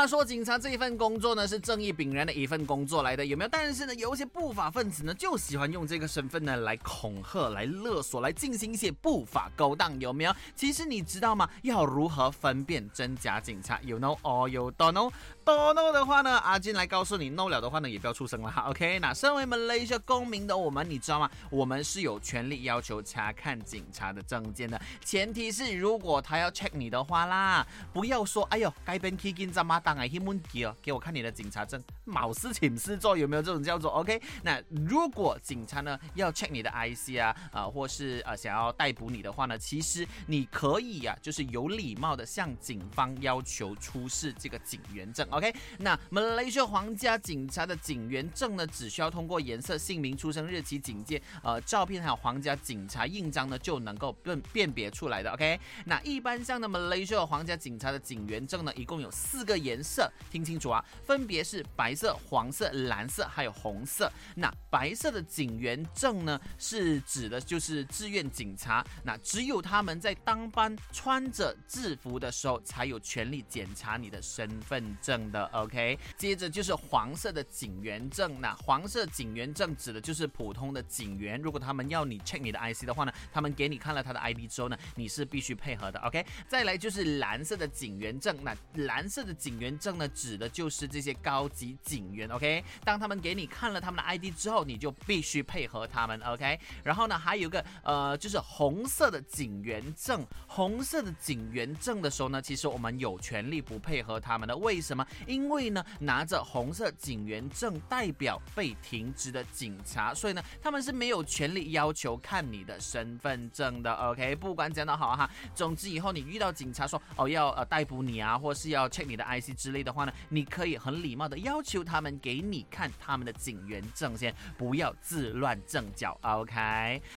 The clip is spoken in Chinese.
话说，警察这一份工作呢，是正义凛然的一份工作来的，有没有？但是呢，有一些不法分子呢，就喜欢用这个身份呢，来恐吓、来勒索、来进行一些不法勾当，有没有？其实你知道吗？要如何分辨真假警察？You know or you don't know？Don't know 的话呢，阿金来告诉你；know 了的话呢，也不要出声了哈。OK？那身为 Malaysia 公民的我们，你知道吗？我们是有权利要求查看警察的证件的，前提是如果他要 check 你的话啦，不要说哎呦，该边 k i n 马啊去问题哦，给我看你的警察证，冇事请示做，有没有这种叫做 OK？那如果警察呢要 check 你的 IC 啊，啊，或是呃想要逮捕你的话呢，其实你可以呀，就是有礼貌的向警方要求出示这个警员证，OK？那 Malaysia 皇家警察的警员证呢，只需要通过颜色、姓名、出生日期、警戒、呃照片还有皇家警察印章呢，就能够辨辨别出来的，OK？那一般像呢 Malaysia 皇家警察的警员证呢，一共有四个。颜色听清楚啊，分别是白色、黄色、蓝色，还有红色。那白色的警员证呢，是指的就是志愿警察。那只有他们在当班穿着制服的时候，才有权利检查你的身份证的。OK，接着就是黄色的警员证。那黄色警员证指的就是普通的警员。如果他们要你 check 你的 IC 的话呢，他们给你看了他的 ID 之后呢，你是必须配合的。OK，再来就是蓝色的警员证。那蓝色的警员证呢，指的就是这些高级警员，OK。当他们给你看了他们的 ID 之后，你就必须配合他们，OK。然后呢，还有个呃，就是红色的警员证。红色的警员证的时候呢，其实我们有权利不配合他们的。为什么？因为呢，拿着红色警员证代表被停职的警察，所以呢，他们是没有权利要求看你的身份证的，OK。不管讲得好哈。总之，以后你遇到警察说哦要呃逮捕你啊，或是要 check 你的 IC。之类的话呢，你可以很礼貌的要求他们给你看他们的警员证先，不要自乱阵脚，OK？